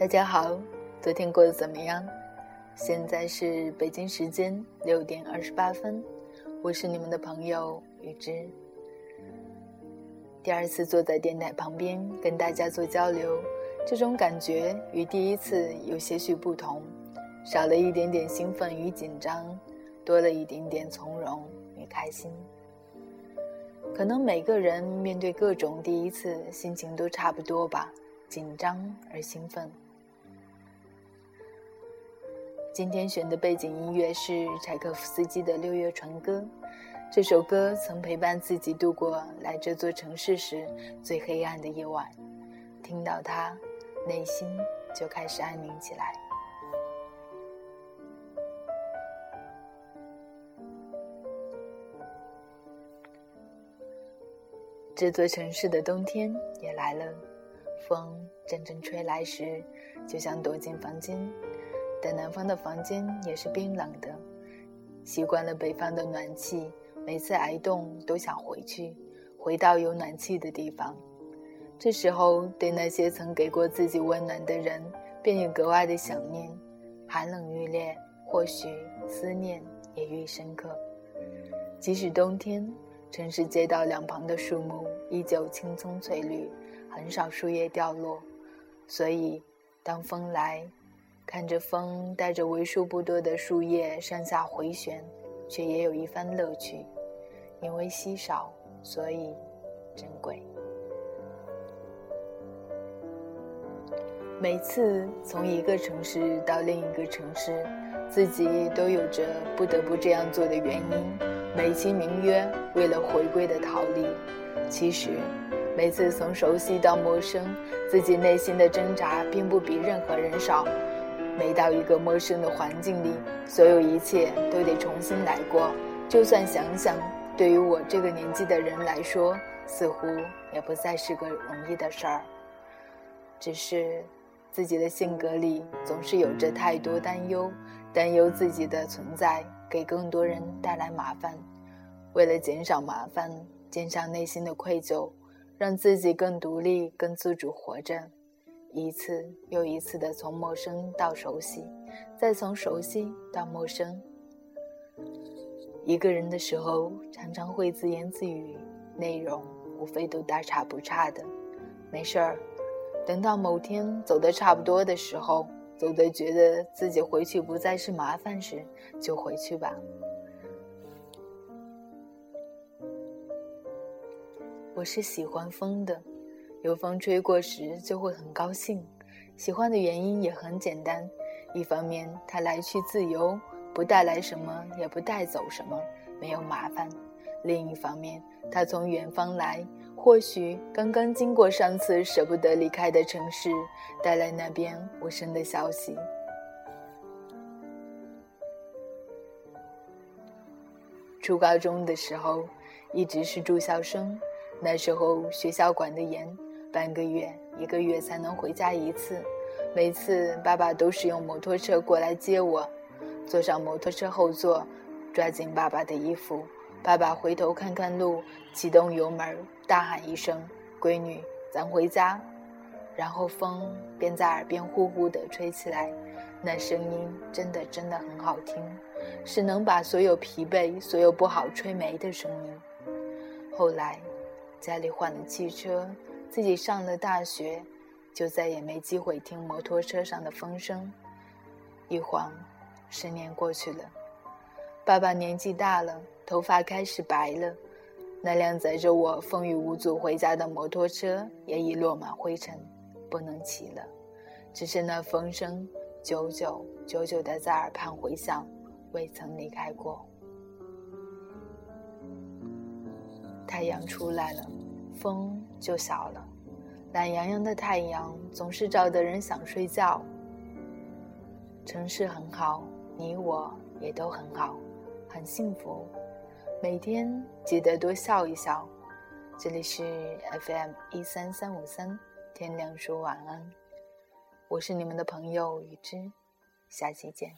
大家好，昨天过得怎么样？现在是北京时间六点二十八分，我是你们的朋友雨之。第二次坐在电台旁边跟大家做交流，这种感觉与第一次有些许不同，少了一点点兴奋与紧张，多了一点点从容与开心。可能每个人面对各种第一次，心情都差不多吧，紧张而兴奋。今天选的背景音乐是柴可夫斯基的《六月船歌》，这首歌曾陪伴自己度过来这座城市时最黑暗的夜晚，听到它，内心就开始安宁起来。这座城市的冬天也来了，风阵阵吹来时，就想躲进房间。但南方的房间也是冰冷的，习惯了北方的暖气，每次挨冻都想回去，回到有暖气的地方。这时候，对那些曾给过自己温暖的人，便也格外的想念。寒冷愈烈，或许思念也愈深刻。即使冬天。城市街道两旁的树木依旧青葱翠绿，很少树叶掉落。所以，当风来，看着风带着为数不多的树叶上下回旋，却也有一番乐趣。因为稀少，所以珍贵。每次从一个城市到另一个城市，自己都有着不得不这样做的原因。美其名曰为了回归的逃离，其实每次从熟悉到陌生，自己内心的挣扎并不比任何人少。每到一个陌生的环境里，所有一切都得重新来过。就算想想，对于我这个年纪的人来说，似乎也不再是个容易的事儿。只是自己的性格里总是有着太多担忧，担忧自己的存在。给更多人带来麻烦，为了减少麻烦，减少内心的愧疚，让自己更独立、更自主活着，一次又一次的从陌生到熟悉，再从熟悉到陌生。一个人的时候，常常会自言自语，内容无非都大差不差的。没事儿，等到某天走得差不多的时候。走得觉得自己回去不再是麻烦时，就回去吧。我是喜欢风的，有风吹过时就会很高兴。喜欢的原因也很简单：一方面它来去自由，不带来什么，也不带走什么，没有麻烦；另一方面，它从远方来。或许刚刚经过上次舍不得离开的城市，带来那边无声的消息。初高中的时候，一直是住校生，那时候学校管得严，半个月、一个月才能回家一次。每次爸爸都是用摩托车过来接我，坐上摩托车后座，抓紧爸爸的衣服。爸爸回头看看路，启动油门，大喊一声：“闺女，咱回家。”然后风便在耳边呼呼地吹起来，那声音真的真的很好听，是能把所有疲惫、所有不好吹没的声音。后来，家里换了汽车，自己上了大学，就再也没机会听摩托车上的风声。一晃，十年过去了，爸爸年纪大了。头发开始白了，那辆载着我风雨无阻回家的摩托车也已落满灰尘，不能骑了。只是那风声久久久久地在耳畔回响，未曾离开过。太阳出来了，风就小了。懒洋洋的太阳总是照得人想睡觉。城市很好，你我也都很好，很幸福。每天记得多笑一笑。这里是 FM 一三三五三，天亮说晚安。我是你们的朋友雨之，下期见。